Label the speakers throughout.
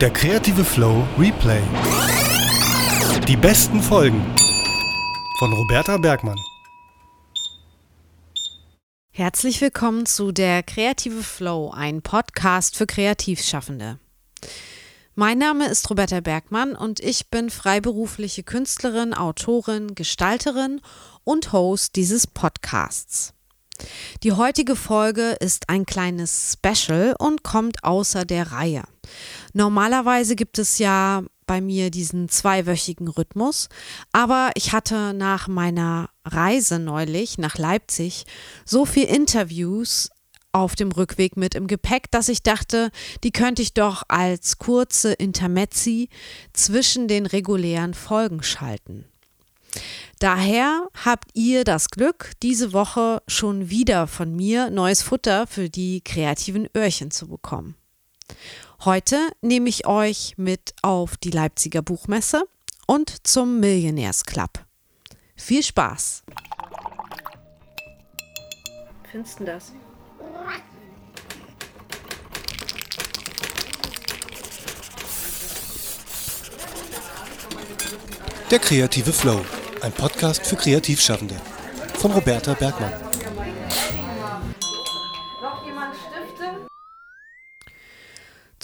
Speaker 1: Der kreative Flow Replay. Die besten Folgen von Roberta Bergmann.
Speaker 2: Herzlich willkommen zu der Kreative Flow, ein Podcast für Kreativschaffende. Mein Name ist Roberta Bergmann und ich bin freiberufliche Künstlerin, Autorin, Gestalterin und Host dieses Podcasts. Die heutige Folge ist ein kleines Special und kommt außer der Reihe. Normalerweise gibt es ja bei mir diesen zweiwöchigen Rhythmus, aber ich hatte nach meiner Reise neulich nach Leipzig so viel Interviews auf dem Rückweg mit im Gepäck, dass ich dachte, die könnte ich doch als kurze Intermezzi zwischen den regulären Folgen schalten. Daher habt ihr das Glück, diese Woche schon wieder von mir neues Futter für die kreativen Öhrchen zu bekommen. Heute nehme ich euch mit auf die Leipziger Buchmesse und zum Millionärs Club. Viel Spaß!
Speaker 3: Findest du das?
Speaker 1: Der kreative Flow. Ein Podcast für Kreativschaffende. Von Roberta Bergmann.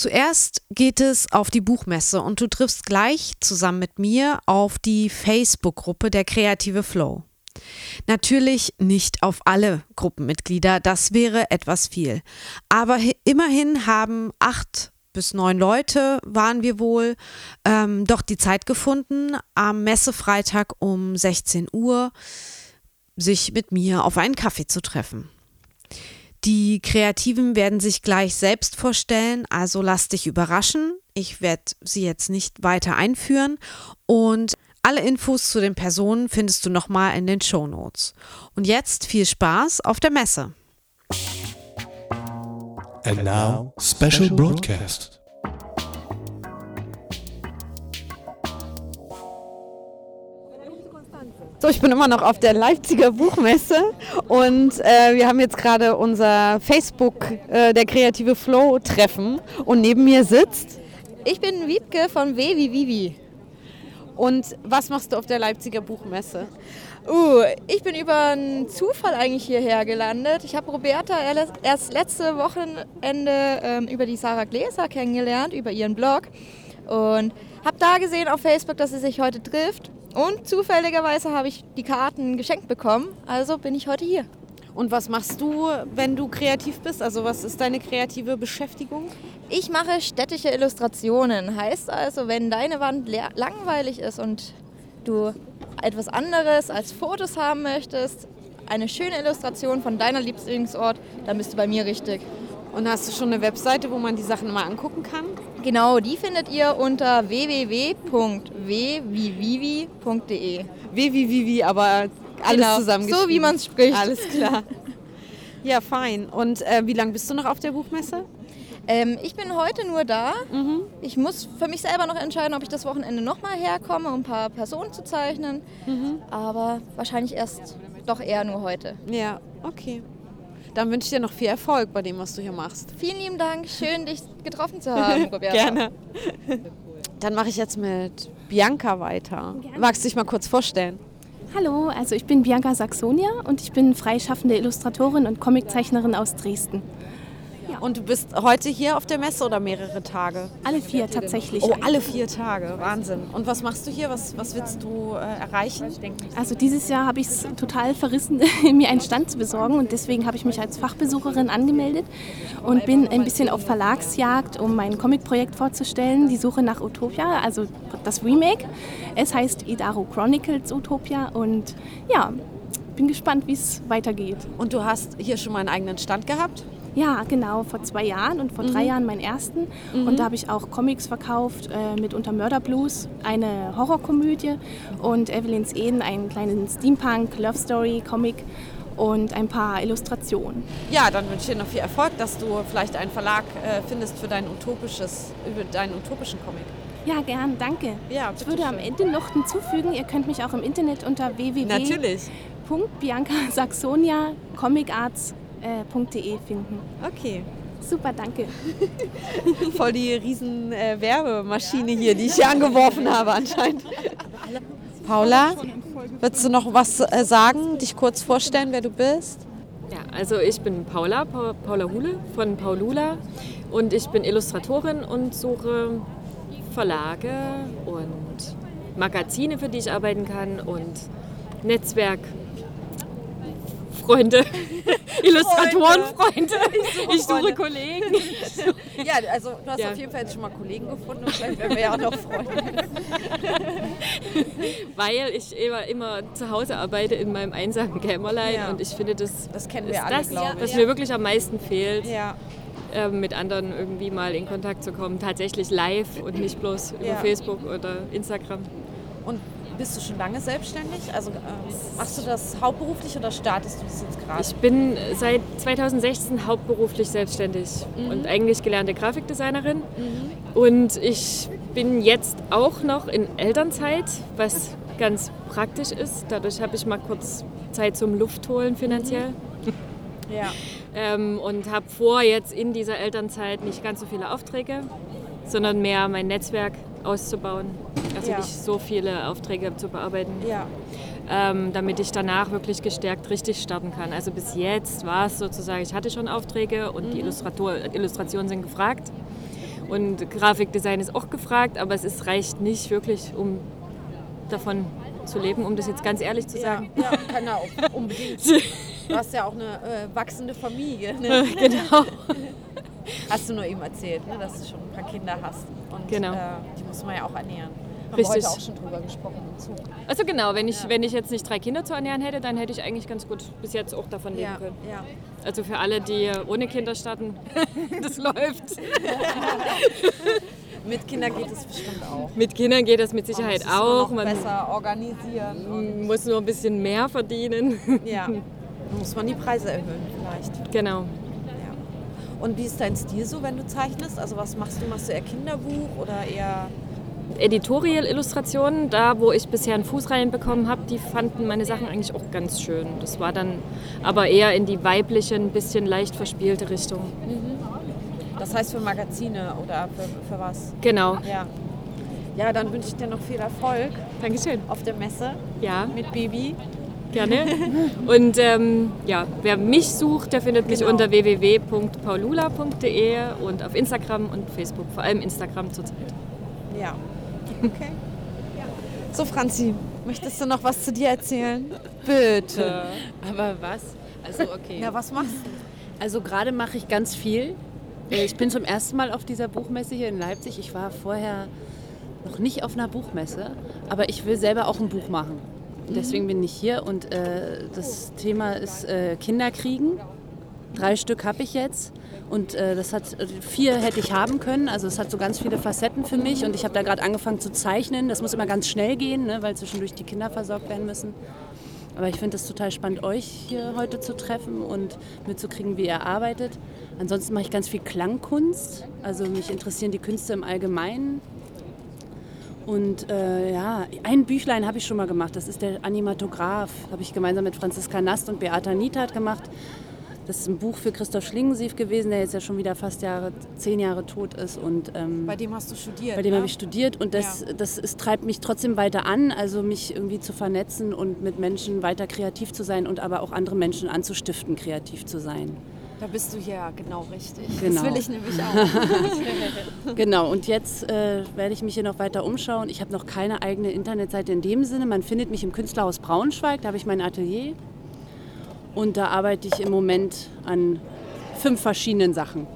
Speaker 2: Zuerst geht es auf die Buchmesse und du triffst gleich zusammen mit mir auf die Facebook-Gruppe der Kreative Flow. Natürlich nicht auf alle Gruppenmitglieder, das wäre etwas viel. Aber immerhin haben acht bis neun Leute waren wir wohl, ähm, doch die Zeit gefunden, am Messefreitag um 16 Uhr sich mit mir auf einen Kaffee zu treffen. Die Kreativen werden sich gleich selbst vorstellen, also lass dich überraschen. Ich werde sie jetzt nicht weiter einführen und alle Infos zu den Personen findest du nochmal in den Show Notes. Und jetzt viel Spaß auf der Messe.
Speaker 1: And now, special broadcast.
Speaker 2: So, ich bin immer noch auf der Leipziger Buchmesse und äh, wir haben jetzt gerade unser Facebook, äh, der kreative Flow Treffen und neben mir sitzt.
Speaker 4: Ich bin Wiebke von W wie Vivi.
Speaker 2: Und was machst du auf der Leipziger Buchmesse?
Speaker 4: Uh, ich bin über einen Zufall eigentlich hierher gelandet. Ich habe Roberta erst letzte Wochenende ähm, über die Sarah Gläser kennengelernt, über ihren Blog. Und habe da gesehen auf Facebook, dass sie sich heute trifft. Und zufälligerweise habe ich die Karten geschenkt bekommen. Also bin ich heute hier.
Speaker 2: Und was machst du, wenn du kreativ bist? Also was ist deine kreative Beschäftigung?
Speaker 4: Ich mache städtische Illustrationen. Heißt also, wenn deine Wand langweilig ist und du etwas anderes als Fotos haben möchtest, eine schöne Illustration von deiner Lieblingsort, dann bist du bei mir richtig.
Speaker 2: Und hast du schon eine Webseite, wo man die Sachen mal angucken kann?
Speaker 4: Genau, die findet ihr unter www.wwivivi.de.
Speaker 2: Wwivivi, aber alles
Speaker 4: genau,
Speaker 2: zusammengeschrieben.
Speaker 4: So wie man es spricht.
Speaker 2: Alles klar. Ja, fein. Und äh, wie lange bist du noch auf der Buchmesse?
Speaker 4: Ähm, ich bin heute nur da. Mhm. Ich muss für mich selber noch entscheiden, ob ich das Wochenende nochmal herkomme, um ein paar Personen zu zeichnen. Mhm. Aber wahrscheinlich erst doch eher nur heute.
Speaker 2: Ja, okay. Dann wünsche ich dir noch viel Erfolg bei dem, was du hier machst.
Speaker 4: Vielen lieben Dank. Schön, dich getroffen zu haben, Roberta.
Speaker 2: Gerne. Dann mache ich jetzt mit Bianca weiter. Gerne. Magst du dich mal kurz vorstellen?
Speaker 5: Hallo, also ich bin Bianca Saxonia und ich bin freischaffende Illustratorin und Comiczeichnerin aus Dresden.
Speaker 2: Und du bist heute hier auf der Messe oder mehrere Tage?
Speaker 5: Alle vier tatsächlich.
Speaker 2: Oh, alle vier Tage, Wahnsinn. Und was machst du hier? Was, was willst du äh, erreichen?
Speaker 5: Also dieses Jahr habe ich es total verrissen, mir einen Stand zu besorgen und deswegen habe ich mich als Fachbesucherin angemeldet und bin ein bisschen auf Verlagsjagd, um mein Comicprojekt vorzustellen, die Suche nach Utopia, also das Remake. Es heißt Idaro Chronicles Utopia und ja, bin gespannt, wie es weitergeht.
Speaker 2: Und du hast hier schon mal einen eigenen Stand gehabt?
Speaker 5: Ja, genau, vor zwei Jahren und vor mhm. drei Jahren meinen ersten. Mhm. Und da habe ich auch Comics verkauft, äh, mit Unter Mörderblues, eine Horrorkomödie und Evelyn's Eden, einen kleinen Steampunk-Love Story-Comic und ein paar Illustrationen.
Speaker 2: Ja, dann wünsche ich dir noch viel Erfolg, dass du vielleicht einen Verlag äh, findest für dein utopisches, über deinen utopischen Comic.
Speaker 5: Ja, gern, danke.
Speaker 2: Ja,
Speaker 5: ich würde schön. am Ende noch hinzufügen, ihr könnt mich auch im Internet unter www.biancasaxonia Comic Arts äh, .de finden.
Speaker 2: Okay,
Speaker 5: Super, danke.
Speaker 6: Voll die riesen äh, Werbemaschine hier, die ich hier angeworfen habe anscheinend. Paula, würdest du noch was äh, sagen, dich kurz vorstellen, wer du bist?
Speaker 7: Ja, also ich bin Paula, Pa- Paula Hule von Paulula und ich bin Illustratorin und suche Verlage und Magazine, für die ich arbeiten kann und Netzwerkfreunde, Illustratorenfreunde. Ich suche Kollegen.
Speaker 6: Ja, also du hast
Speaker 7: Ja.
Speaker 6: auf jeden Fall jetzt schon mal Kollegen gefunden und vielleicht werden wir ja auch noch Freunde.
Speaker 7: weil ich immer, immer zu Hause arbeite in meinem einsamen Kämmerlein
Speaker 6: Ja.
Speaker 7: und ich finde, das,
Speaker 6: Das kennen wir
Speaker 7: ist
Speaker 6: alle,
Speaker 7: das, was
Speaker 6: ich.
Speaker 7: mir wirklich am meisten fehlt,
Speaker 6: Ja,
Speaker 7: ähm, mit anderen irgendwie mal in Kontakt zu kommen. Tatsächlich live und nicht bloß über
Speaker 6: Ja.
Speaker 7: Facebook oder Instagram.
Speaker 6: und bist du schon lange selbstständig? Also ähm, machst du das hauptberuflich oder startest du das jetzt gerade?
Speaker 7: Ich bin seit 2016 hauptberuflich selbstständig und eigentlich gelernte Grafikdesignerin. Und ich bin jetzt auch noch in Elternzeit, was ganz praktisch ist. Dadurch habe ich mal kurz Zeit zum Luftholen finanziell.
Speaker 6: Ja.
Speaker 7: Ähm, und habe vor, jetzt in dieser Elternzeit nicht ganz so viele Aufträge, sondern mehr mein Netzwerk auszubauen. Also
Speaker 6: Ja.
Speaker 7: nicht so viele Aufträge zu bearbeiten,
Speaker 6: Ja.
Speaker 7: ähm, damit ich danach wirklich gestärkt richtig starten kann. Also bis jetzt war es sozusagen, ich hatte schon Aufträge und die Illustrator, Illustrationen sind gefragt. Und Grafikdesign ist auch gefragt, aber es ist, reicht nicht wirklich, um davon zu leben, um das jetzt ganz ehrlich zu
Speaker 6: Ja,
Speaker 7: sagen.
Speaker 6: ja, genau, unbedingt. Du hast ja auch eine äh, wachsende Familie. Ne?
Speaker 7: genau.
Speaker 6: Hast du nur eben erzählt, ne, dass du schon ein paar Kinder hast. Und
Speaker 7: Genau.
Speaker 6: äh, die muss man ja auch ernähren. Haben
Speaker 7: Richtig.
Speaker 6: wir heute auch schon drüber gesprochen im Zug.
Speaker 7: Also genau, wenn ich, wenn ich jetzt nicht drei Kinder zu ernähren hätte, dann hätte ich eigentlich ganz gut bis jetzt auch davon leben
Speaker 6: Ja,
Speaker 7: können.
Speaker 6: ja.
Speaker 7: Also für alle, die ohne Kinder starten, das läuft.
Speaker 6: Mit Kindern geht es bestimmt auch.
Speaker 7: Mit Kindern geht das mit
Speaker 6: Man
Speaker 7: Sicherheit
Speaker 6: nur
Speaker 7: auch. Man
Speaker 6: besser organisieren.
Speaker 7: Muss nur ein bisschen mehr verdienen.
Speaker 6: ja. Dann muss man die Preise erhöhen vielleicht.
Speaker 7: Genau.
Speaker 6: Ja. Und wie ist dein Stil so, wenn du zeichnest? Also was machst du? Machst du eher Kinderbuch oder eher...
Speaker 7: Editorial-Illustrationen, da wo ich bisher einen Fuß reinbekommen habe, die fanden meine Sachen eigentlich auch ganz schön. Das war dann aber eher in die weibliche, ein bisschen leicht verspielte Richtung.
Speaker 6: Das heißt für Magazine oder für, für was?
Speaker 7: Genau.
Speaker 6: Ja. Ja, dann wünsche ich dir noch viel Erfolg
Speaker 7: Dankeschön.
Speaker 6: auf der Messe
Speaker 7: Ja.
Speaker 6: mit Baby.
Speaker 7: Gerne. Und ähm, ja, wer mich sucht, der findet mich
Speaker 6: Genau.
Speaker 7: unter www.paulula.de und auf Instagram und Facebook, vor allem Instagram zurzeit.
Speaker 6: Ja. Okay. So, Franzi, möchtest du noch was zu dir erzählen? Bitte.
Speaker 8: Aber was? Also okay.
Speaker 6: Ja, was machst du?
Speaker 8: Also gerade mache ich ganz viel. Äh, Ich bin zum ersten Mal auf dieser Buchmesse hier in Leipzig. Ich war vorher noch nicht auf einer Buchmesse, aber ich will selber auch ein Buch machen. Deswegen bin ich hier und äh, das Thema ist äh, Kinderkriegen. Drei Stück habe ich jetzt und äh, das hat äh, vier hätte ich haben können. Also es hat so ganz viele Facetten für mich und ich habe da gerade angefangen zu zeichnen. Das muss immer ganz schnell gehen, ne, weil zwischendurch die Kinder versorgt werden müssen. Aber ich finde es total spannend, euch hier heute zu treffen und mitzukriegen, wie ihr arbeitet. Ansonsten mache ich ganz viel Klangkunst. Also mich interessieren die Künste im Allgemeinen. Und äh, ja, ein Büchlein habe ich schon mal gemacht. Das ist der Animatograph. Habe ich gemeinsam mit Franziska Nast und Beata Niethardt gemacht. Das ist ein Buch für Christoph Schlingensief gewesen, der jetzt ja schon wieder fast Jahre, zehn Jahre tot ist. Und, ähm,
Speaker 6: Bei dem hast du studiert.
Speaker 8: bei dem
Speaker 6: ne?
Speaker 8: habe ich studiert und das, das ist, treibt mich trotzdem weiter an, also mich irgendwie zu vernetzen und mit Menschen weiter kreativ zu sein und aber auch andere Menschen anzustiften, kreativ zu sein.
Speaker 6: Da bist du ja genau richtig.
Speaker 8: Genau.
Speaker 6: Das will ich nämlich auch.
Speaker 8: Genau, und jetzt äh, werde ich mich hier noch weiter umschauen. Ich habe noch keine eigene Internetseite in dem Sinne. Man findet mich im Künstlerhaus Braunschweig, da habe ich mein Atelier. Und da arbeite ich im Moment an fünf verschiedenen Sachen.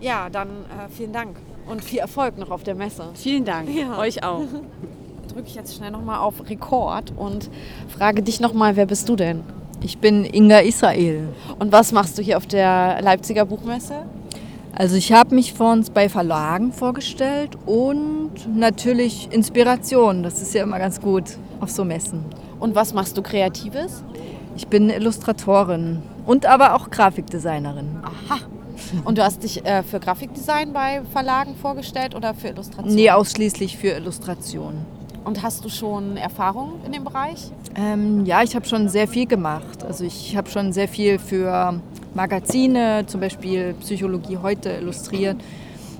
Speaker 6: Ja, dann äh, vielen Dank und viel Erfolg noch auf der Messe.
Speaker 8: Vielen Dank,
Speaker 6: Ja.
Speaker 8: euch auch.
Speaker 6: Drücke ich jetzt schnell nochmal auf Rekord und frage dich nochmal, wer bist du denn?
Speaker 9: Ich bin Inga Israel.
Speaker 6: Und was machst du hier auf der Leipziger Buchmesse?
Speaker 9: Also ich habe mich vor uns bei Verlagen vorgestellt und natürlich Inspiration. Das ist ja immer ganz gut auf so Messen.
Speaker 6: Und was machst du Kreatives?
Speaker 9: Ich bin Illustratorin und aber auch Grafikdesignerin.
Speaker 6: Und du hast dich äh, für Grafikdesign bei Verlagen vorgestellt oder für Illustration?
Speaker 9: Nee, ausschließlich für Illustration.
Speaker 6: Und hast du schon Erfahrung in dem Bereich?
Speaker 9: Ähm, ja, ich habe schon sehr viel gemacht. Also ich habe schon sehr viel für Magazine, zum Beispiel Psychologie heute illustriert.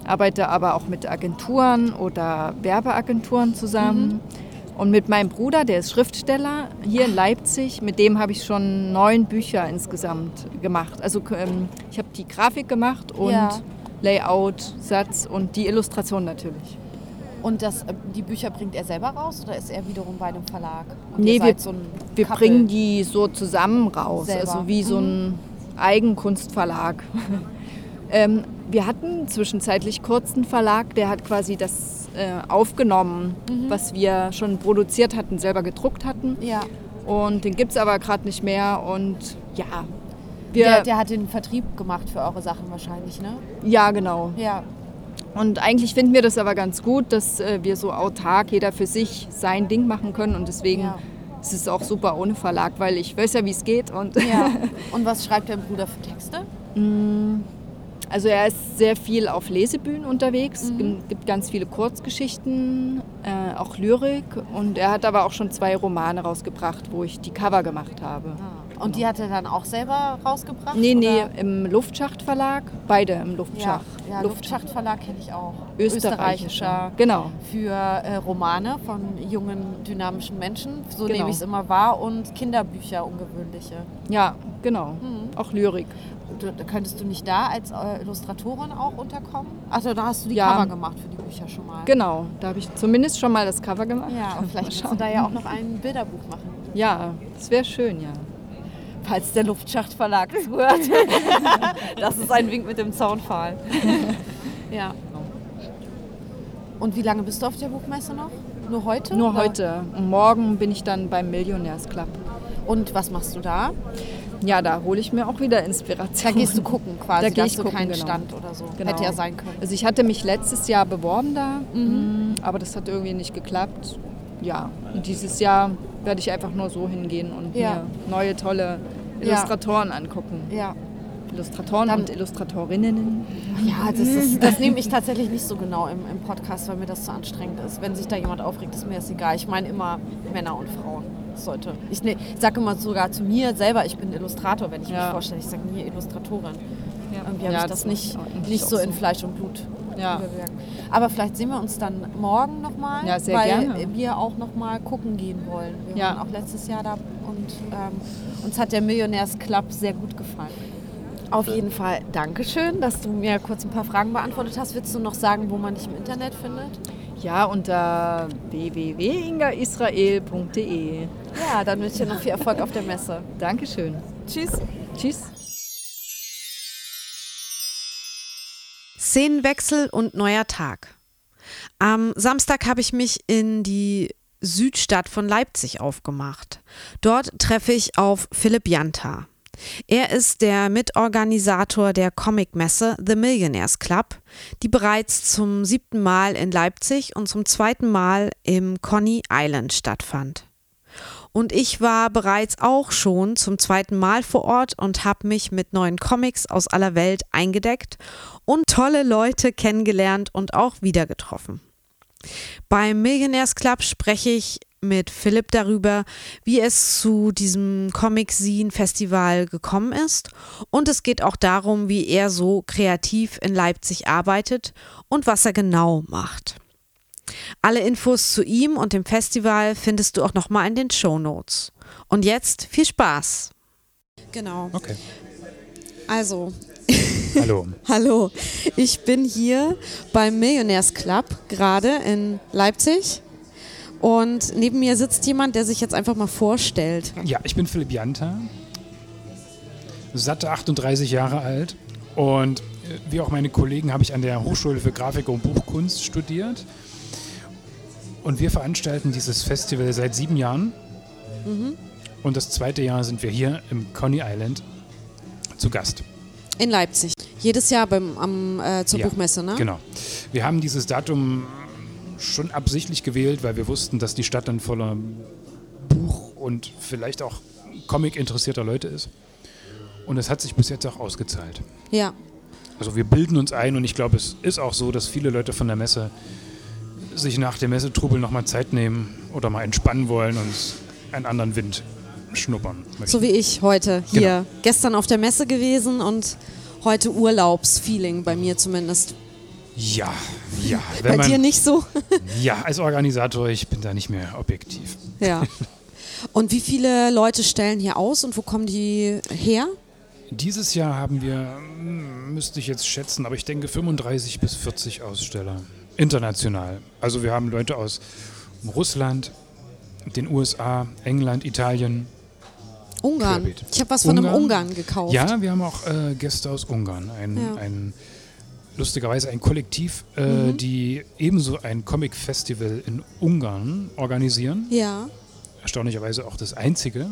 Speaker 9: Arbeite aber auch mit Agenturen oder Werbeagenturen zusammen.
Speaker 2: Mhm.
Speaker 9: Und mit meinem Bruder, der ist Schriftsteller hier in Leipzig, mit dem habe ich schon neun Bücher insgesamt gemacht. Also ähm, ich habe die Grafik gemacht und
Speaker 2: Ja.
Speaker 9: Layout, Satz und die Illustration natürlich.
Speaker 2: Und das, äh, die Bücher bringt er selber raus oder ist er wiederum bei einem Verlag? Und
Speaker 9: Nee, wir-
Speaker 2: so
Speaker 9: Wir bringen die so zusammen raus,
Speaker 2: Selber.
Speaker 9: also wie so ein Eigenkunstverlag. ähm, wir hatten zwischenzeitlich kurz einen Verlag, der hat quasi das äh, aufgenommen, was wir schon produziert hatten, selber gedruckt hatten.
Speaker 2: Ja,
Speaker 9: Und den gibt es aber gerade nicht mehr. Und ja, wir,
Speaker 2: der, der hat den Vertrieb gemacht für eure Sachen wahrscheinlich, ne?
Speaker 9: ja genau.
Speaker 2: Ja.
Speaker 9: Und eigentlich finden wir das aber ganz gut, dass äh, wir so autark jeder für sich sein Ding machen können. Und deswegen
Speaker 2: Ja.
Speaker 9: ist es auch super ohne Verlag, weil ich weiß ja, wie es geht. Und
Speaker 2: ja. Und was schreibt dein Bruder für Texte?
Speaker 9: Also er ist sehr viel auf Lesebühnen unterwegs, mhm. gibt ganz viele Kurzgeschichten, äh, auch Lyrik und er hat aber auch schon zwei Romane rausgebracht, wo ich die Cover gemacht habe.
Speaker 2: Und die hat er dann auch selber rausgebracht?
Speaker 9: Nee, nee,
Speaker 2: oder?
Speaker 9: im Luftschacht-Verlag, beide im
Speaker 2: Ja,
Speaker 9: Luftschacht.
Speaker 2: ja
Speaker 9: Luft-
Speaker 2: Luftschachtverlag kenne ich auch.
Speaker 9: österreichischer. Genau,
Speaker 2: Für äh, Romane von jungen, dynamischen Menschen, so
Speaker 9: Genau.
Speaker 2: nehme ich es immer wahr, und Kinderbücher, ungewöhnliche.
Speaker 9: ja, genau. Auch Lyrik.
Speaker 2: Du, könntest du nicht da als äh, Illustratorin auch unterkommen? Also da hast du die
Speaker 9: Ja.
Speaker 2: Cover gemacht für die Bücher schon mal.
Speaker 9: Genau, da habe ich zumindest schon mal das Cover gemacht.
Speaker 2: Ja, und vielleicht kannst du da ja auch noch ein Bilderbuch machen.
Speaker 9: Ja, das wäre schön, ja.
Speaker 2: Falls der Luftschachtverlag zuhört. das ist ein Wink mit dem Zaunpfahl. ja. Und wie lange bist du auf der Buchmesse noch? Nur heute?
Speaker 9: Nur
Speaker 2: oder?
Speaker 9: heute. Und morgen bin ich dann beim Millionärsclub.
Speaker 2: Und was machst du da?
Speaker 9: Ja, da hole ich mir auch wieder Inspiration.
Speaker 2: Da gehst du gucken quasi.
Speaker 9: Da geh
Speaker 2: hast
Speaker 9: ich
Speaker 2: du
Speaker 9: gucken,
Speaker 2: keinen
Speaker 9: genau.
Speaker 2: Stand oder so.
Speaker 9: Genau.
Speaker 2: Hätte ja sein können.
Speaker 9: Also ich hatte mich letztes Jahr beworben da, mm, aber das hat irgendwie nicht geklappt. Ja, und dieses Jahr werde ich einfach nur so hingehen und
Speaker 2: Ja.
Speaker 9: mir neue tolle Illustratoren angucken.
Speaker 2: Ja.
Speaker 9: Illustratoren
Speaker 2: Dann-
Speaker 9: und Illustratorinnen.
Speaker 2: Ja, das, ist, das nehme ich tatsächlich nicht so genau im, im Podcast, weil mir das zu anstrengend ist. Wenn sich da jemand aufregt, ist mir das egal. Ich meine immer Männer und Frauen. Sollte. Ich, ne, ich sage immer sogar zu mir selber, ich bin Illustrator, wenn ich mich
Speaker 9: Ja.
Speaker 2: vorstelle. Ich sage nie Illustratorin. Irgendwie habe
Speaker 9: Ja,
Speaker 2: ich das,
Speaker 9: das
Speaker 2: nicht, nicht so in Fleisch und Blut
Speaker 9: Ja.
Speaker 2: Aber vielleicht sehen wir uns dann morgen nochmal,
Speaker 9: Ja, sehr
Speaker 2: weil
Speaker 9: gerne.
Speaker 2: wir auch nochmal gucken gehen wollen. Wir
Speaker 9: Ja.
Speaker 2: waren auch letztes Jahr da und ähm, uns hat der Millionärsclub sehr gut gefallen. Auf jeden Fall Dankeschön, dass du mir kurz ein paar Fragen beantwortet hast. Willst du noch sagen, wo man dich im Internet findet?
Speaker 9: Ja, unter www.ingaisrael.de.
Speaker 2: Ja, dann wünsche ich dir noch viel Erfolg auf der Messe.
Speaker 9: Dankeschön.
Speaker 2: Tschüss.
Speaker 9: Tschüss.
Speaker 2: Szenenwechsel und neuer Tag. Am Samstag habe ich mich in die Südstadt von Leipzig aufgemacht. Dort treffe ich auf Philipp Janta. Er ist der Mitorganisator der Comicmesse The Millionaires Club, die bereits zum siebten Mal in Leipzig und zum zweiten Mal im Coney Island stattfand. Und ich war bereits auch schon zum zweiten Mal vor Ort und habe mich mit neuen Comics aus aller Welt eingedeckt und tolle Leute kennengelernt und auch wieder getroffen. Beim Millionaires Club spreche ich mit Philipp darüber, wie es zu diesem Comic Scene Festival gekommen ist und es geht auch darum, wie er so kreativ in Leipzig arbeitet und was er genau macht. Alle Infos zu ihm und dem Festival findest du auch nochmal in den Show Notes. Und jetzt viel Spaß. Genau.
Speaker 10: Okay.
Speaker 2: Also,
Speaker 10: Hallo.
Speaker 2: hallo. Ich bin hier beim Millionaires Club gerade in Leipzig. Und neben mir sitzt jemand, der sich jetzt einfach mal vorstellt.
Speaker 10: Ja, ich bin Philipp Janta, satte 38 Jahre alt und äh, wie auch meine Kollegen habe ich an der Hochschule für Grafik und Buchkunst studiert. Und wir veranstalten dieses Festival seit sieben Jahren. Und das zweite Jahr sind wir hier im Coney Island zu Gast.
Speaker 2: In Leipzig. Jedes Jahr beim, am, äh, zur
Speaker 10: Ja,
Speaker 2: Buchmesse, ne?
Speaker 10: Genau. Wir haben dieses Datum schon absichtlich gewählt, weil wir wussten, dass die Stadt dann voller Buch- und vielleicht auch Comic-interessierter Leute ist. Und es hat sich bis jetzt auch ausgezahlt.
Speaker 2: Ja.
Speaker 10: Also wir bilden uns ein und ich glaube, es ist auch so, dass viele Leute von der Messe sich nach dem Messetrubel nochmal Zeit nehmen oder mal entspannen wollen und einen anderen Wind schnuppern möchten.
Speaker 2: So wie ich heute hier.
Speaker 10: Genau.
Speaker 2: Gestern auf der Messe gewesen und heute Urlaubsfeeling bei mir zumindest.
Speaker 10: Ja, ja.
Speaker 2: bei
Speaker 10: man,
Speaker 2: dir nicht so?
Speaker 10: Ja, als Organisator, ich bin da nicht mehr objektiv.
Speaker 2: ja. Und wie viele Leute stellen hier aus und wo kommen die her?
Speaker 10: Dieses Jahr haben wir, hm, müsste ich jetzt schätzen, aber ich denke 35 bis 40 Aussteller. International. Also wir haben Leute aus Russland, den USA, England, Italien.
Speaker 2: Ungarn.
Speaker 10: Querbeet.
Speaker 2: Ich habe was von einem
Speaker 10: Ungarn?
Speaker 2: Ungarn gekauft.
Speaker 10: Ja, wir haben auch äh, Gäste aus Ungarn. Ein,
Speaker 2: Ja.
Speaker 10: ein lustigerweise ein Kollektiv, äh,
Speaker 2: Mhm.
Speaker 10: die ebenso ein Comic-Festival in Ungarn organisieren.
Speaker 2: Ja.
Speaker 10: Erstaunlicherweise auch das einzige.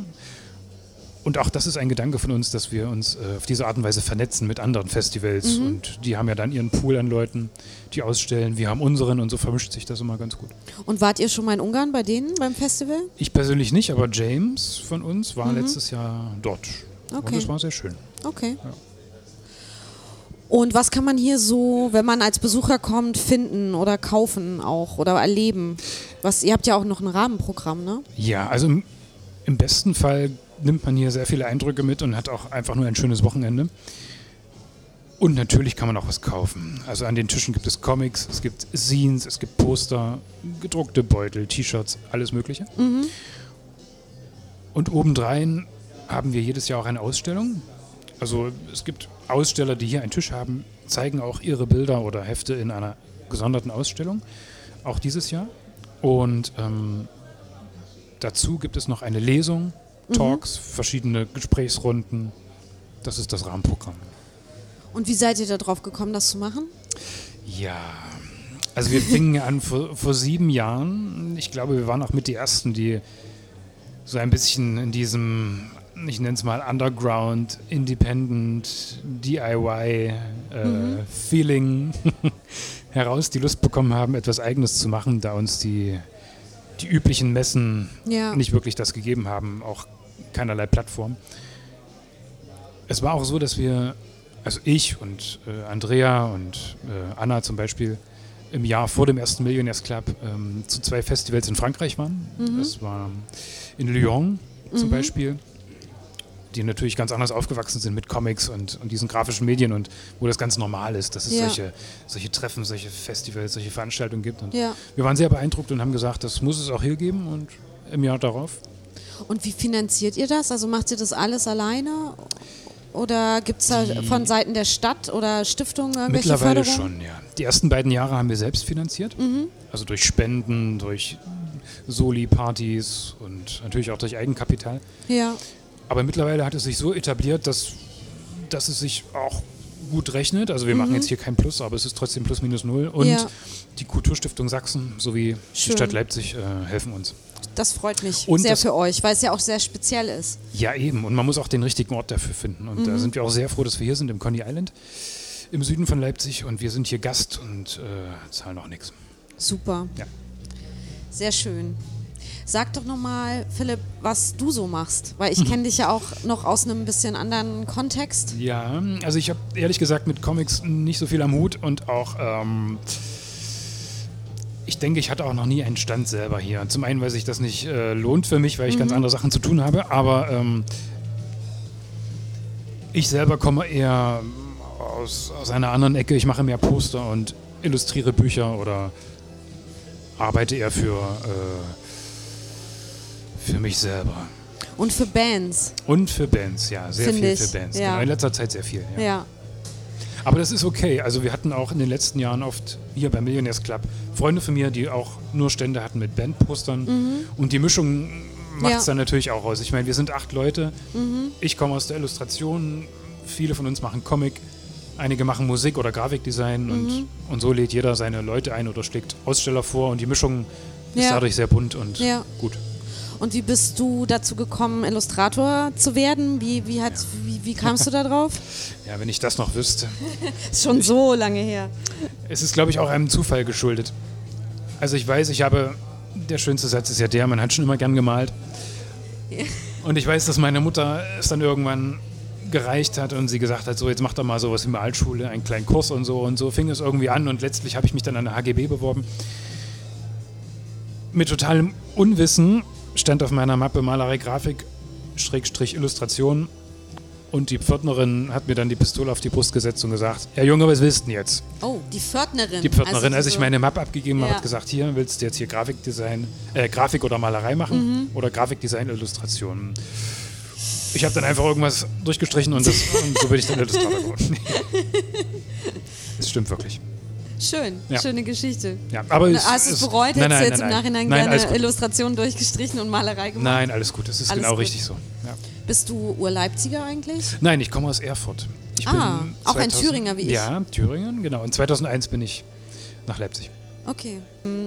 Speaker 10: Und auch das ist ein Gedanke von uns, dass wir uns äh, auf diese Art und Weise vernetzen mit anderen Festivals.
Speaker 2: Mhm.
Speaker 10: Und die haben ja dann ihren Pool an Leuten, die ausstellen. Wir haben unseren und so vermischt sich das immer ganz gut.
Speaker 2: Und wart ihr schon mal in Ungarn bei denen beim Festival?
Speaker 10: Ich persönlich nicht, aber James von uns war
Speaker 2: Mhm.
Speaker 10: letztes Jahr dort. Und
Speaker 2: Okay.
Speaker 10: das war sehr schön.
Speaker 2: Okay.
Speaker 10: Ja.
Speaker 2: Und was kann man hier so, wenn man als Besucher kommt, finden oder kaufen auch oder erleben? Was, ihr habt ja auch noch ein Rahmenprogramm, ne?
Speaker 10: Ja, also im, im besten Fall nimmt man hier sehr viele Eindrücke mit und hat auch einfach nur ein schönes Wochenende. Und natürlich kann man auch was kaufen. Also an den Tischen gibt es Comics, es gibt Scenes, es gibt Poster, gedruckte Beutel, T-Shirts, alles Mögliche.
Speaker 2: Mhm.
Speaker 10: Und obendrein haben wir jedes Jahr auch eine Ausstellung. Also es gibt Aussteller, die hier einen Tisch haben, zeigen auch ihre Bilder oder Hefte in einer gesonderten Ausstellung. Auch dieses Jahr. Und ähm, dazu gibt es noch eine Lesung,
Speaker 2: Mhm.
Speaker 10: Talks, verschiedene Gesprächsrunden. Das ist das Rahmenprogramm.
Speaker 2: Und wie seid ihr da drauf gekommen, das zu machen?
Speaker 10: Ja, also wir fingen an vor, vor sieben Jahren. Ich glaube, wir waren auch mit die Ersten, die so ein bisschen in diesem, ich nenne es mal Underground, Independent, DIY äh,
Speaker 2: Mhm.
Speaker 10: Feeling heraus die Lust bekommen haben, etwas Eigenes zu machen, da uns die, die üblichen Messen
Speaker 2: Ja.
Speaker 10: nicht wirklich das gegeben haben, auch keinerlei Plattform. Es war auch so, dass wir, also ich und äh, Andrea und äh, Anna zum Beispiel, im Jahr vor dem ersten Millionärs Club ähm, zu zwei Festivals in Frankreich waren.
Speaker 2: Mhm.
Speaker 10: Das war in Lyon zum
Speaker 2: Mhm.
Speaker 10: Beispiel, die natürlich ganz anders aufgewachsen sind mit Comics und, und diesen grafischen Medien und wo das ganz normal ist, dass es
Speaker 2: Ja.
Speaker 10: solche, solche Treffen, solche Festivals, solche Veranstaltungen gibt. Und
Speaker 2: Ja.
Speaker 10: wir waren sehr beeindruckt und haben gesagt, das muss es auch hier geben und im Jahr darauf.
Speaker 2: Und wie finanziert ihr das? Also macht ihr das alles alleine? Oder gibt es da von Seiten der Stadt oder Stiftungen irgendwelche
Speaker 10: Mittlerweile
Speaker 2: Förderungen?
Speaker 10: schon, ja. Die ersten beiden Jahre haben wir selbst finanziert.
Speaker 2: Mhm.
Speaker 10: Also durch Spenden, durch Soli-Partys und natürlich auch durch Eigenkapital.
Speaker 2: Ja.
Speaker 10: Aber mittlerweile hat es sich so etabliert, dass, dass es sich auch gut rechnet. Also wir
Speaker 2: Mhm.
Speaker 10: machen jetzt hier kein Plus, aber es ist trotzdem plus minus null. Und
Speaker 2: Ja.
Speaker 10: die Kulturstiftung Sachsen sowie
Speaker 2: Schön.
Speaker 10: die Stadt Leipzig äh, helfen uns.
Speaker 2: Das freut mich
Speaker 10: Und
Speaker 2: sehr für euch, weil es ja auch sehr speziell ist.
Speaker 10: Ja, eben. Und man muss auch den richtigen Ort dafür finden. Und da
Speaker 2: Mhm.
Speaker 10: sind wir auch sehr froh, dass wir hier sind im Coney Island im Süden von Leipzig. Und wir sind hier Gast und äh, zahlen auch nichts.
Speaker 2: Super.
Speaker 10: Ja.
Speaker 2: Sehr schön. Sag doch nochmal, Philipp, was du so machst, weil ich kenne dich ja auch noch aus einem bisschen anderen Kontext.
Speaker 10: Ja, also ich habe ehrlich gesagt mit Comics nicht so viel am Hut und auch, ähm, ich denke, ich hatte auch noch nie einen Stand selber hier. Zum einen, weil sich das nicht äh, lohnt für mich, weil ich ganz
Speaker 2: Mhm.
Speaker 10: andere Sachen zu tun habe, aber ähm, ich selber komme eher aus, aus einer anderen Ecke. Ich mache mehr Poster und illustriere Bücher oder arbeite eher für, äh, für mich selber.
Speaker 2: Und für Bands.
Speaker 10: Und für Bands, ja, sehr
Speaker 2: Find
Speaker 10: viel
Speaker 2: ich,
Speaker 10: für Bands.
Speaker 2: ja.
Speaker 10: Genau, in letzter Zeit sehr viel. Ja.
Speaker 2: Ja.
Speaker 10: Aber das ist okay. Also wir hatten auch in den letzten Jahren oft hier beim Millionärs Club Freunde von mir, die auch nur Stände hatten mit Bandpostern.
Speaker 2: Mhm.
Speaker 10: Und die Mischung macht es
Speaker 2: Ja.
Speaker 10: dann natürlich auch aus. Ich meine, wir sind acht Leute.
Speaker 2: Mhm.
Speaker 10: Ich komme aus der Illustration. Viele von uns machen Comic. Einige machen Musik oder Grafikdesign.
Speaker 2: Mhm.
Speaker 10: Und, und so lädt jeder seine Leute ein oder schlägt Aussteller vor. Und die Mischung ist dadurch sehr bunt und gut.
Speaker 2: Und wie bist du dazu gekommen, Illustrator zu werden? Wie, wie, hat, wie, wie kamst du da drauf?
Speaker 10: Ja, wenn ich das noch wüsste.
Speaker 2: Ist schon so lange her.
Speaker 10: Es ist, glaube ich, auch einem Zufall geschuldet. Also ich weiß, ich habe, der schönste Satz ist ja der, man hat schon immer gern gemalt. Und ich weiß, dass meine Mutter es dann irgendwann gereicht hat und sie gesagt hat, so jetzt mach doch mal sowas wie Malschule, einen kleinen Kurs und so und so fing es irgendwie an und letztlich habe ich mich dann an der HGB beworben. Mit totalem Unwissen stand auf meiner Mappe Malerei Grafik Schrägstrich Illustration. Und die Pförtnerin hat mir dann die Pistole auf die Brust gesetzt und gesagt, ja Junge, was willst du denn jetzt?
Speaker 2: Oh, die Pförtnerin.
Speaker 10: Die Pförtnerin, als ich
Speaker 2: diese-
Speaker 10: meine Map abgegeben habe,
Speaker 2: Ja.
Speaker 10: hat gesagt, hier, willst du jetzt hier Grafikdesign, äh, Grafik oder Malerei machen?
Speaker 2: Mhm.
Speaker 10: Oder Grafikdesign, Illustration? Ich habe dann einfach irgendwas durchgestrichen und, das, und so bin ich dann Illustrator geworden. Es stimmt wirklich.
Speaker 2: Schön,
Speaker 10: Ja.
Speaker 2: schöne Geschichte.
Speaker 10: Ja, aber
Speaker 2: Na,
Speaker 10: es,
Speaker 2: Hast du es bereut?
Speaker 10: Nein,
Speaker 2: Hättest
Speaker 10: nein,
Speaker 2: du jetzt
Speaker 10: nein,
Speaker 2: im Nachhinein gerne. Illustrationen durchgestrichen und Malerei gemacht?
Speaker 10: Nein, alles gut. Das ist
Speaker 2: Alles
Speaker 10: genau
Speaker 2: gut.
Speaker 10: richtig so. Ja.
Speaker 2: Bist du Urleipziger eigentlich?
Speaker 10: Nein, ich komme aus Erfurt. Ich
Speaker 2: Ah, auch ein Thüringer wie ich.
Speaker 10: Ja, Thüringen, genau. Und 2001 bin ich nach Leipzig.
Speaker 2: Okay.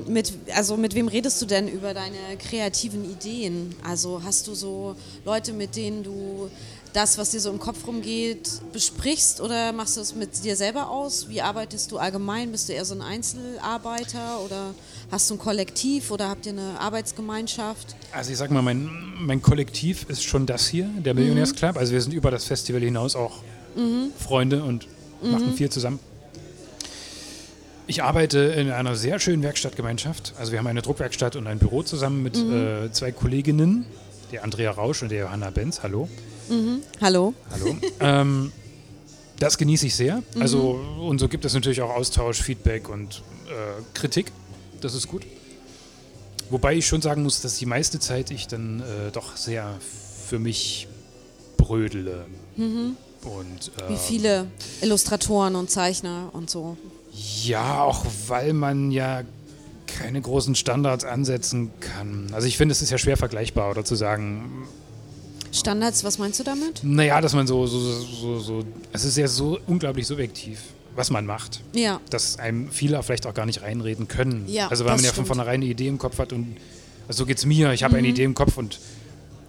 Speaker 2: Mit, also mit wem redest du denn über deine kreativen Ideen? Also hast du so Leute, mit denen du das, was dir so im Kopf rumgeht, besprichst oder machst du es mit dir selber aus? Wie arbeitest du allgemein? Bist du eher so ein Einzelarbeiter oder hast du ein Kollektiv oder habt ihr eine Arbeitsgemeinschaft?
Speaker 10: Also ich sag mal, mein, mein Kollektiv ist schon das hier, der Millionärsclub. Also wir sind über das Festival hinaus auch Freunde und machen viel zusammen. Ich arbeite in einer sehr schönen Werkstattgemeinschaft. Also wir haben eine Druckwerkstatt und ein Büro zusammen mit äh, zwei Kolleginnen, der Andrea Rausch und der Johanna Benz. Hallo.
Speaker 2: Hallo?
Speaker 10: Hallo. ähm, das genieße ich sehr. Also, und so gibt es natürlich auch Austausch, Feedback und äh, Kritik. Das ist gut. Wobei ich schon sagen muss, dass die meiste Zeit ich dann äh, doch sehr für mich brödele. Und, äh,
Speaker 2: Wie viele Illustratoren und Zeichner und so?
Speaker 10: Ja, auch weil man ja keine großen Standards ansetzen kann. Also ich finde, es ist ja schwer vergleichbar oder zu sagen,
Speaker 2: Standards, was meinst du damit?
Speaker 10: naja, dass man so, so, so, so, es ist ja so unglaublich subjektiv, was man macht.
Speaker 2: Ja.
Speaker 10: dass einem viele vielleicht auch gar nicht reinreden können.
Speaker 2: Ja,
Speaker 10: also weil man ja von
Speaker 2: stimmt.
Speaker 10: vornherein eine Idee im Kopf hat und also so geht es mir. Ich habe
Speaker 2: Mhm.
Speaker 10: eine Idee im Kopf und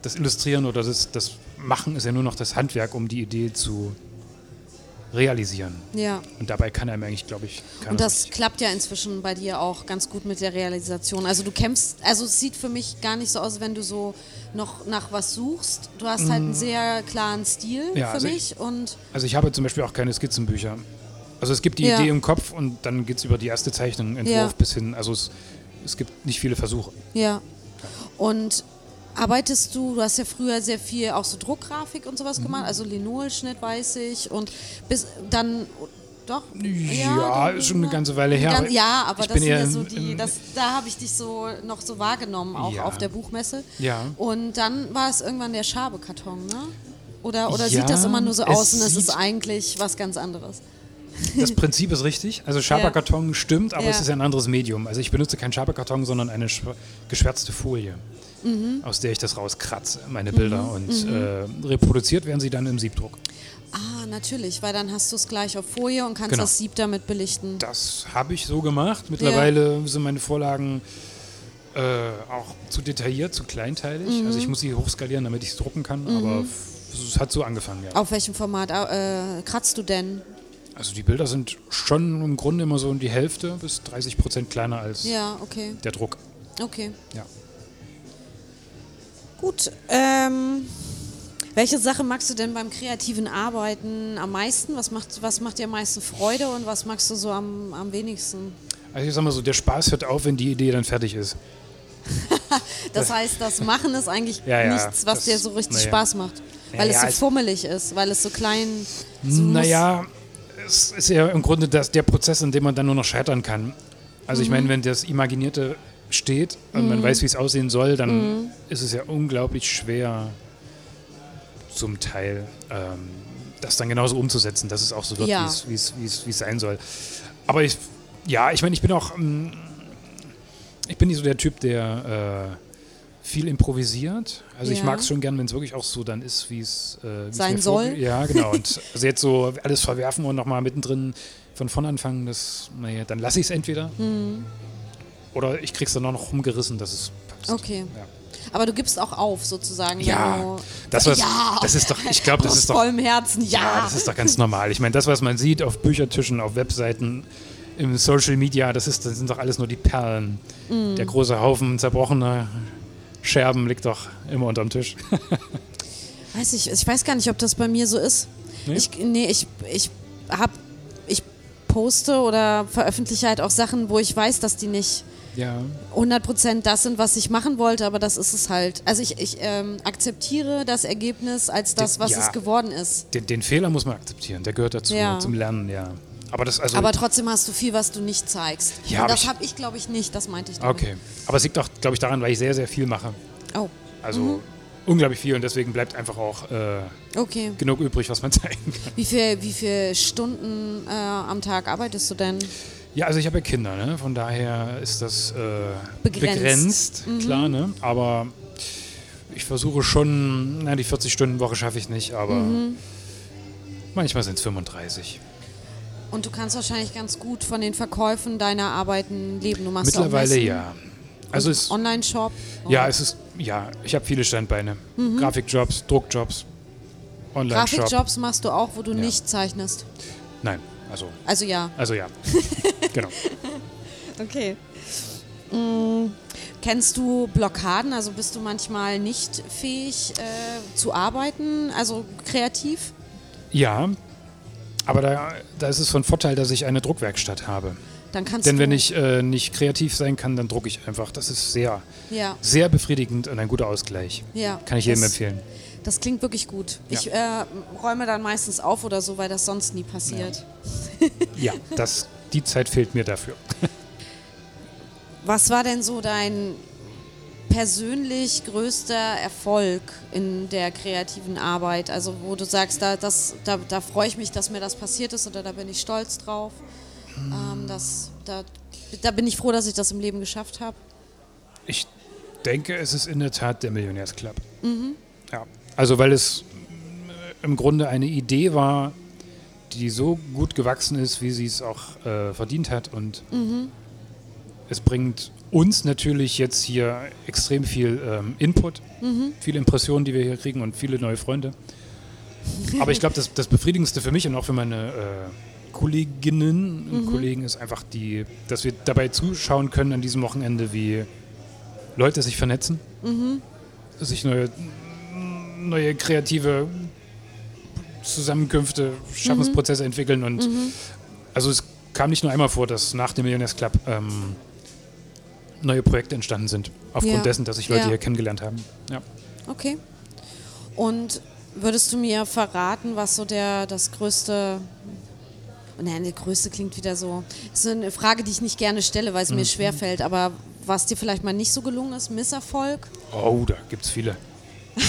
Speaker 10: das Illustrieren oder das, das Machen ist ja nur noch das Handwerk, um die Idee zu realisieren.
Speaker 2: Ja.
Speaker 10: Und dabei kann einem eigentlich, glaube ich, keiner
Speaker 2: Und das klappt ja inzwischen bei dir auch ganz gut mit der Realisation. Also du kämpfst, also es sieht für mich gar nicht so aus, wenn du so noch nach was suchst. Du hast halt einen sehr klaren Stil
Speaker 10: Mm. Ja,
Speaker 2: für
Speaker 10: also ich-
Speaker 2: mich und
Speaker 10: Also ich habe zum Beispiel auch keine Skizzenbücher. Also es gibt die
Speaker 2: Ja.
Speaker 10: Idee im Kopf und dann geht es über die erste Zeichnung, Entwurf
Speaker 2: Ja.
Speaker 10: bis hin. Also es, es gibt nicht viele Versuche.
Speaker 2: ja. Und arbeitest du, du hast ja früher sehr viel auch so Druckgrafik und
Speaker 10: Mhm.
Speaker 2: sowas gemacht, also Linolschnitt weiß ich und bis dann doch
Speaker 10: Ja, ist schon eine ganze Weile her.
Speaker 2: Gan-
Speaker 10: aber
Speaker 2: ja, aber das sind ja so die, das, da habe ich dich so noch so wahrgenommen, auch
Speaker 10: Ja.
Speaker 2: auf der Buchmesse.
Speaker 10: Ja.
Speaker 2: Und dann war es irgendwann der Schabekarton, ne? Oder, oder
Speaker 10: Ja,
Speaker 2: sieht das immer nur so aus und es ist eigentlich was ganz anderes?
Speaker 10: Das Prinzip ist richtig. Also Schaberkarton stimmt, aber
Speaker 2: Ja.
Speaker 10: es ist ja ein anderes Medium. Also ich benutze keinen Schaberkarton, sondern eine schw- geschwärzte Folie,
Speaker 2: Mhm.
Speaker 10: aus der ich das rauskratze, meine Bilder. Und äh, reproduziert werden sie dann im Siebdruck.
Speaker 2: Ah, natürlich, weil dann hast du es gleich auf Folie und kannst
Speaker 10: Genau.
Speaker 2: das Sieb damit belichten.
Speaker 10: Das habe ich so gemacht. Mittlerweile sind meine Vorlagen äh, auch zu detailliert, zu kleinteilig.
Speaker 2: Mhm.
Speaker 10: Also ich muss sie hochskalieren, damit ich es drucken kann. Aber f- es hat so angefangen, ja.
Speaker 2: Auf welchem Format äh, kratzt du denn?
Speaker 10: Also die Bilder sind schon im Grunde immer so um die Hälfte bis 30 Prozent kleiner als
Speaker 2: Ja, okay.
Speaker 10: der Druck.
Speaker 2: Okay.
Speaker 10: Ja.
Speaker 2: Gut. Ähm, welche Sache magst du denn beim kreativen Arbeiten am meisten? Was macht, was macht dir am meisten Freude und was magst du so am, am wenigsten?
Speaker 10: Also ich sag mal so, der Spaß hört auf, wenn die Idee dann fertig ist.
Speaker 2: Das heißt, das Machen ist eigentlich
Speaker 10: Ja, ja,
Speaker 2: nichts, was
Speaker 10: das-
Speaker 2: dir so richtig
Speaker 10: naja.
Speaker 2: Spaß macht. Weil
Speaker 10: Ja,
Speaker 2: es so fummelig ist, weil es so klein so
Speaker 10: naja, es ist ja im Grunde das, der Prozess, in dem man dann nur noch scheitern kann. Also ich meine, wenn das Imaginierte steht und man weiß, wie es aussehen soll, dann ist es ja unglaublich schwer zum Teil, ähm, das dann genauso umzusetzen, dass es auch so wird,
Speaker 2: Ja.
Speaker 10: wie es- sein soll. Aber ich, ja, ich meine, ich bin auch, ähm, ich bin nicht so der Typ, der äh, viel improvisiert. Also ich
Speaker 2: Ja.
Speaker 10: mag es schon gern, wenn es wirklich auch so dann ist, wie es äh,
Speaker 2: Sein soll.
Speaker 10: Ja, genau. Und also jetzt so alles verwerfen und nochmal mittendrin von vorn anfangen, das, naja, dann lasse ich es entweder. Oder ich krieg's dann auch noch rumgerissen, dass es passt.
Speaker 2: Okay.
Speaker 10: Ja.
Speaker 2: Aber du gibst auch auf, sozusagen.
Speaker 10: Ja, das, was,
Speaker 2: ja,
Speaker 10: das ist doch, ich glaube, das ist doch,
Speaker 2: vollem Herzen, ja.
Speaker 10: ja, das ist doch ganz normal. Ich meine, das, was man sieht auf Büchertischen, auf Webseiten, im Social Media, das, ist, das sind doch alles nur die Perlen.
Speaker 2: Mhm.
Speaker 10: Der große Haufen zerbrochener Scherben liegt doch immer unterm Tisch.
Speaker 2: Weiß ich, ich weiß gar nicht, ob das bei mir so ist.
Speaker 10: Nee?
Speaker 2: Ich, nee, ich, ich hab, ich poste oder veröffentliche halt auch Sachen, wo ich weiß, dass die nicht
Speaker 10: Ja.
Speaker 2: 100% das sind, was ich machen wollte, aber das ist es halt. Also ich, ich ähm, akzeptiere das Ergebnis als das, was
Speaker 10: Ja.
Speaker 2: es geworden ist.
Speaker 10: Den, den Fehler muss man akzeptieren, der gehört dazu,
Speaker 2: Ja.
Speaker 10: zum Lernen, ja. Aber das also.
Speaker 2: aber trotzdem hast du viel, was du nicht zeigst.
Speaker 10: Ja,
Speaker 2: Und das
Speaker 10: ich-
Speaker 2: habe ich, glaube ich, nicht. Das meinte ich damit.
Speaker 10: okay. Aber es liegt auch, glaube ich, daran, weil ich sehr, sehr viel mache.
Speaker 2: Oh,
Speaker 10: Also unglaublich viel und deswegen bleibt einfach auch äh,
Speaker 2: okay.
Speaker 10: genug übrig, was man zeigen kann.
Speaker 2: Wie viel, wie viele Stunden äh, am Tag arbeitest du denn?
Speaker 10: Ja, also ich habe ja Kinder, ne? von daher ist das äh,
Speaker 2: Begrenzt. Mhm.
Speaker 10: begrenzt, klar, ne? aber ich versuche schon, na, die 40-Stunden-Woche schaffe ich nicht, aber
Speaker 2: Mhm.
Speaker 10: manchmal sind es 35.
Speaker 2: Und du kannst wahrscheinlich ganz gut von den Verkäufen deiner Arbeiten leben. Du machst
Speaker 10: Mittlerweile ja. Also es,
Speaker 2: Online-Shop.
Speaker 10: ja, es ist, ja, ich habe viele Standbeine.
Speaker 2: Mhm.
Speaker 10: Grafikjobs, Druckjobs, Online-Shop.
Speaker 2: Grafikjobs machst du auch, wo du
Speaker 10: Ja.
Speaker 2: nicht zeichnest.
Speaker 10: Nein, also,
Speaker 2: Also ja.
Speaker 10: also ja. genau.
Speaker 2: Okay. Mm, kennst du Blockaden? Also bist du manchmal nicht fähig äh, zu arbeiten, also kreativ?
Speaker 10: Ja, aber da, da ist es von Vorteil, dass ich eine Druckwerkstatt habe.
Speaker 2: Dann kannst
Speaker 10: Denn wenn ich äh, nicht kreativ sein kann, dann drucke ich einfach. Das ist sehr,
Speaker 2: Ja,
Speaker 10: sehr befriedigend und ein guter Ausgleich.
Speaker 2: ja.
Speaker 10: Kann ich jedem
Speaker 2: das,
Speaker 10: empfehlen.
Speaker 2: Das klingt wirklich gut.
Speaker 10: Ja.
Speaker 2: Ich äh, räume dann meistens auf oder so, weil das sonst nie passiert.
Speaker 10: Ja, das, die Zeit fehlt mir dafür.
Speaker 2: Was war denn so dein persönlich größter Erfolg in der kreativen Arbeit? Also wo du sagst, da, das, da, da freue ich mich, dass mir das passiert ist oder da bin ich stolz drauf. Ähm, das, da, da bin ich froh, dass ich das im Leben geschafft habe.
Speaker 10: Ich denke, es ist in der Tat der Millionärsclub. Ja, also weil es äh, im Grunde eine Idee war, die so gut gewachsen ist, wie sie es auch äh, verdient hat. Und es bringt uns natürlich jetzt hier extrem viel ähm, Input, viele Impressionen, die wir hier kriegen und viele neue Freunde. Aber ich glaube, das, das Befriedigendste für mich und auch für meine äh, Kolleginnen und Kollegen ist einfach die, dass wir dabei zuschauen können an diesem Wochenende, wie Leute sich vernetzen, sich neue, neue kreative Zusammenkünfte, Schaffensprozesse entwickeln und also es kam nicht nur einmal vor, dass nach dem Millionärsclub ähm, neue Projekte entstanden sind, aufgrund
Speaker 2: Ja.
Speaker 10: dessen, dass sich Leute
Speaker 2: Ja.
Speaker 10: hier kennengelernt haben. Ja.
Speaker 2: Okay. Und würdest du mir verraten, was so der das größte Nein, der größte klingt wieder so. Das ist eine Frage, die ich nicht gerne stelle, weil es mir schwerfällt. Aber was dir vielleicht mal nicht so gelungen ist, Misserfolg?
Speaker 10: Oh, da gibt es viele.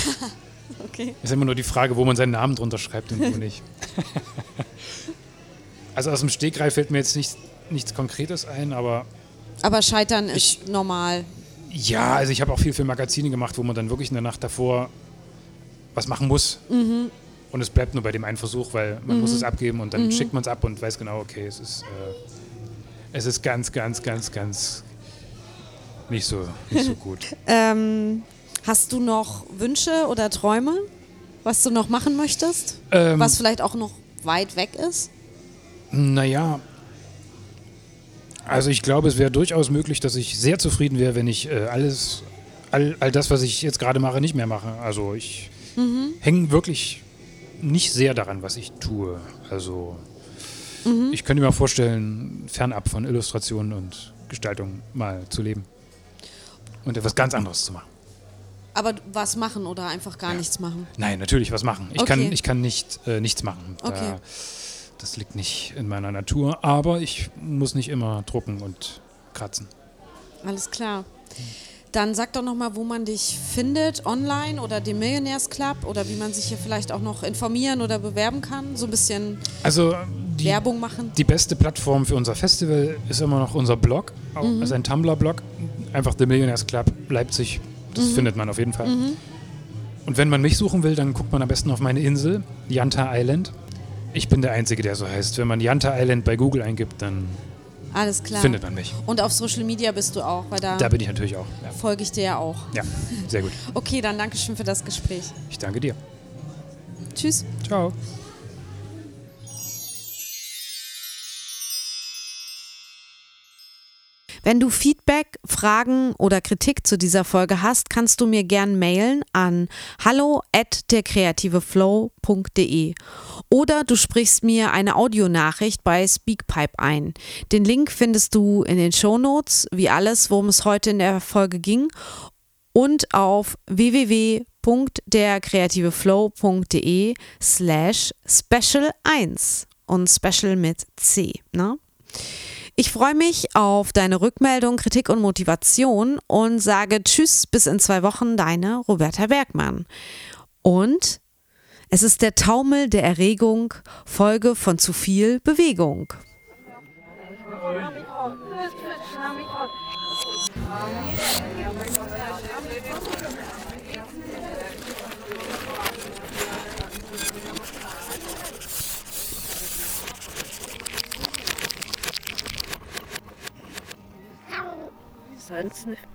Speaker 2: Okay.
Speaker 10: Ist immer nur die Frage, wo man seinen Namen drunter schreibt und wo nicht. also aus dem Stegreif fällt mir jetzt nicht, nichts Konkretes ein, aber
Speaker 2: Aber Scheitern ist normal.
Speaker 10: ja, also ich habe auch viel für Magazine gemacht, wo man dann wirklich in der Nacht davor was machen muss. Und es bleibt nur bei dem einen Versuch, weil man muss es abgeben und dann schickt man es ab und weiß genau, okay, es ist, äh, es ist ganz, ganz, ganz, ganz nicht so, nicht so gut.
Speaker 2: Ähm, hast du noch Wünsche oder Träume, was du noch machen möchtest?
Speaker 10: Ähm,
Speaker 2: Was vielleicht auch noch weit weg ist?
Speaker 10: Naja, also ich glaube, es wäre durchaus möglich, dass ich sehr zufrieden wäre, wenn ich äh, alles, all, all das, was ich jetzt gerade mache, nicht mehr mache. Also ich hänge wirklich nicht sehr daran, was ich tue. Also ich könnte mir vorstellen, fernab von Illustrationen und Gestaltung mal zu leben. Und etwas ganz anderes zu machen.
Speaker 2: Aber was machen oder einfach gar nichts machen?
Speaker 10: Nein, natürlich was machen. Ich
Speaker 2: Okay.
Speaker 10: kann, ich kann nicht, äh, nichts machen. Da,
Speaker 2: Okay.
Speaker 10: Das liegt nicht in meiner Natur, aber ich muss nicht immer drucken und kratzen.
Speaker 2: Alles klar. Dann sag doch nochmal, wo man dich findet, online oder dem Millionärsclub oder wie man sich hier vielleicht auch noch informieren oder bewerben kann. So ein bisschen
Speaker 10: Also die,
Speaker 2: Werbung machen.
Speaker 10: die beste Plattform für unser Festival ist immer noch unser Blog,
Speaker 2: Mhm.
Speaker 10: also ein Tumblr-Blog. Einfach The Millionaires Club Leipzig. Das
Speaker 2: Mhm.
Speaker 10: findet man auf jeden Fall. Und wenn man mich suchen will, dann guckt man am besten auf meine Insel, Yanta Island. Ich bin der Einzige, der so heißt. Wenn man Yanta Island bei Google eingibt, dann
Speaker 2: Alles klar.
Speaker 10: findet man mich.
Speaker 2: Und auf Social Media bist du auch, weil da,
Speaker 10: Da bin ich natürlich auch. Ja,
Speaker 2: folge ich dir ja auch.
Speaker 10: ja sehr gut.
Speaker 2: Okay, dann danke schön für das Gespräch.
Speaker 10: Ich danke dir.
Speaker 2: Tschüss.
Speaker 10: Ciao.
Speaker 2: Wenn du Feedback, Fragen oder Kritik zu dieser Folge hast, kannst du mir gern mailen an hallo at derkreativeflow.de oder du sprichst mir eine Audionachricht bei Speakpipe ein. Den Link findest du in den Shownotes, wie alles, worum es heute in der Folge ging und auf www.derkreativeflow.de slash special 1 und special mit C. Ne? Ich freue mich auf deine Rückmeldung, Kritik und Motivation und sage Tschüss bis in zwei Wochen, deine Roberta Bergmann. Und es ist der Taumel der Erregung, Folge von zu viel Bewegung.
Speaker 3: Sonst nicht.